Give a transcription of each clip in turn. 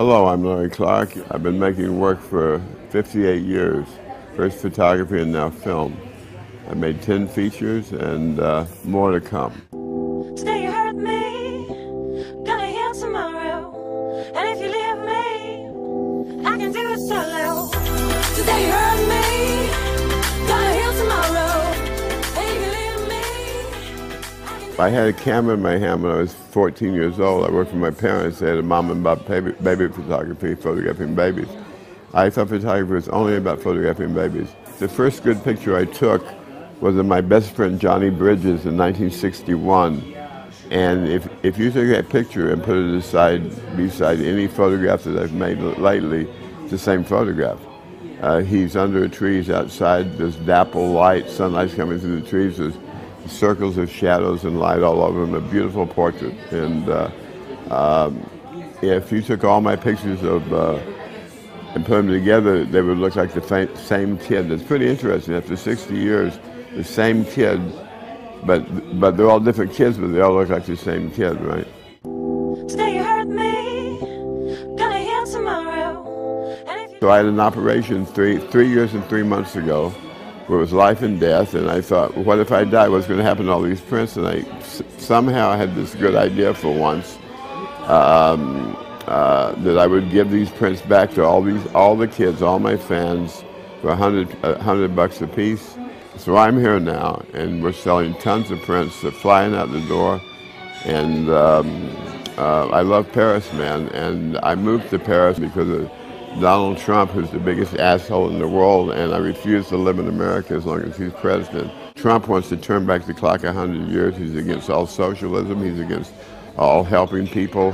Hello, I'm Larry Clark. I've been making work for 58 years, first photography and now film. I made 10 features and uh, more to come. I had a camera in my hand when I was 14 years old. I worked for my parents. They had a mom and pop baby, baby photography, photographing babies. I thought photography was only about photographing babies. The first good picture I took was of my best friend Johnny Bridges in 1961. And if, if you take that picture and put it aside beside any photograph that I've made lately, it's the same photograph. Uh, he's under the trees outside. There's dapple light, sunlight's coming through the trees. There's circles of shadows and light all over them, a beautiful portrait. And uh, um, if you took all my pictures of uh, and put them together, they would look like the same kid. It's pretty interesting. After 60 years, the same kid, but but they're all different kids, but they all look like the same kid, right? Today you hurt me, gonna heal tomorrow. And if you So I had an operation three three years and three months ago, where it was life and death, and I thought, what if I die? What's going to happen to all these prints? And I s- somehow had this good idea for once um, uh, that I would give these prints back to all these all the kids, all my fans, for a hundred a hundred bucks a piece. So I'm here now, and we're selling tons of prints. They're flying out the door, and um, uh, I love Paris, man. And I moved to Paris because of Donald Trump, who's the biggest asshole in the world, and I refuse to live in America as long as he's president. Trump wants to turn back the clock 100 years. He's against all socialism. He's against all helping people.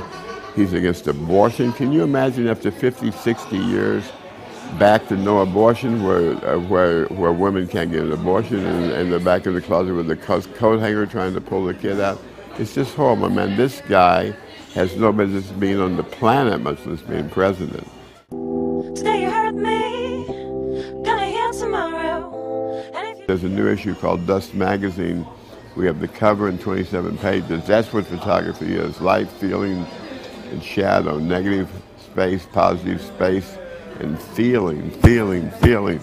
He's against abortion. Can you imagine after 50, 60 years back to no abortion, where uh, where where women can't get an abortion, and, and they're back in the closet with the co- coat hanger trying to pull the kid out? It's just horrible, man. This guy has no business being on the planet, much less being president. There's a new issue called Dust Magazine. We have the cover and 27 pages. That's what photography is light, feeling, and shadow, negative space, positive space, and feeling, feeling, feeling.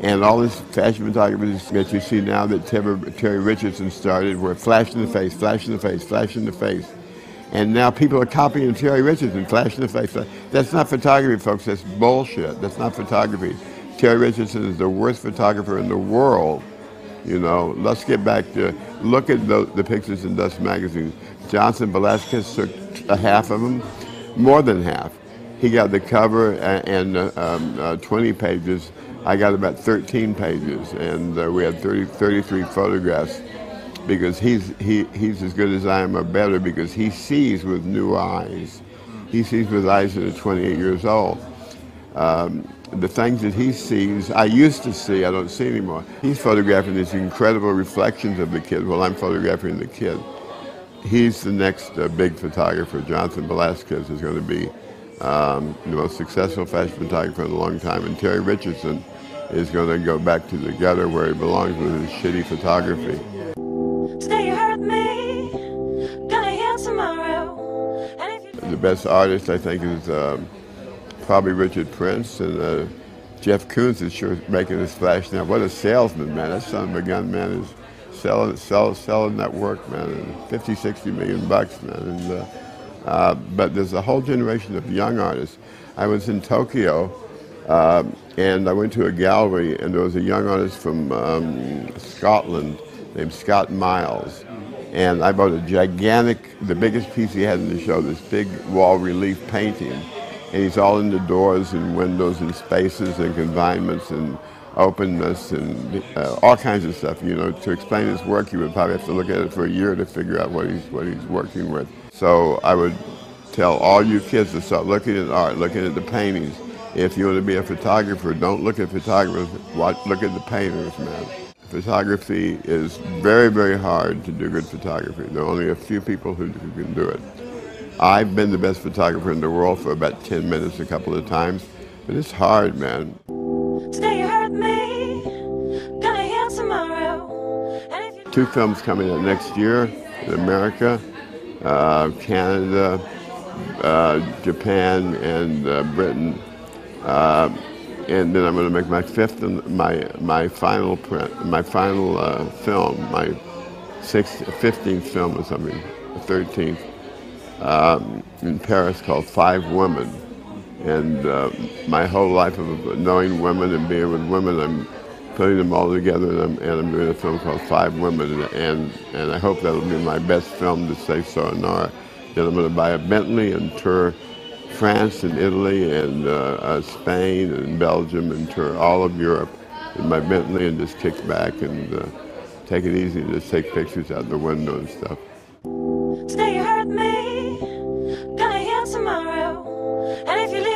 And all this fashion photography that you see now that Terry, Terry Richardson started, where flash in the face, flash in the face, flash in the face. And now people are copying Terry Richardson, flash in the face. That's not photography, folks. That's bullshit. That's not photography. Terry Richardson is the worst photographer in the world. You know, let's get back to look at the, the pictures in Dust magazine. Jonathan Velasquez took a half of them, more than half. He got the cover a- and uh, um, uh, 20 pages. I got about 13 pages, and uh, we had 30, 33 photographs because he's he, he's as good as I am or better because he sees with new eyes. He sees with eyes that are 28 years old. Um, the things that he sees, I used to see, I don't see anymore. He's photographing these incredible reflections of the kid while I'm photographing the kid. He's the next uh, big photographer. Jonathan Velasquez is going to be um, the most successful fashion photographer in a long time. And Terry Richardson is going to go back to the gutter where he belongs with his shitty photography. today you hurt me, gonna heal tomorrow. And if you The best artist, I think, is um, probably Richard Prince, and uh, Jeff Koons is sure making his flash now. What a salesman, man! That son of a gun, man, is selling, sell, selling that work, man, and 50, 60 million bucks, man. And, uh, uh, but there's a whole generation of young artists. I was in Tokyo, uh, and I went to a gallery, and there was a young artist from um, Scotland named Scott Myles. And I bought a gigantic, the biggest piece he had in the show, this big wall relief painting. And he's all in the doors and windows and spaces and confinements and openness and uh, all kinds of stuff. You know, to explain his work, you would probably have to look at it for a year to figure out what he's, what he's working with. So I would tell all you kids to start looking at art, looking at the paintings. If you want to be a photographer, don't look at photographers, watch, look at the painters, man. Photography is very, very hard to do good photography. There are only a few people who can do it. I've been the best photographer in the world for about 10 minutes a couple of times, but it's hard, man. today you hurt me, gonna heal tomorrow. And if you Two films coming out next year in America, uh, Canada, uh, Japan, and uh, Britain. Uh, and then I'm going to make my fifth and my my final print, my final uh, film, my sixth, 15th film or something, 13th, um, in Paris called Five Women. And uh, my whole life of knowing women and being with women, I'm putting them all together, and I'm, and I'm doing a film called Five Women, and, and, and I hope that'll be my best film to say so Nora. Then I'm going to buy a Bentley and tour France and Italy and uh, uh, Spain and Belgium and tour all of Europe in my Bentley and just kick back and uh, take it easy and just take pictures out the window and stuff. Today you hurt me, gonna heal tomorrow. And if you leave,